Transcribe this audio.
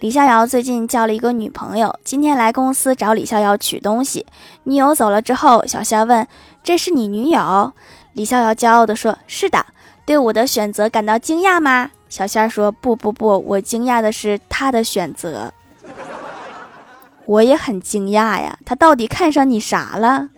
李逍遥最近交了一个女朋友，今天来公司找李逍遥取东西。女友走了之后，小仙问，这是你女友？李逍遥骄傲地说，是的。对我的选择感到惊讶吗？小仙说，不不不，我惊讶的是他的选择。我也很惊讶呀，他到底看上你啥了？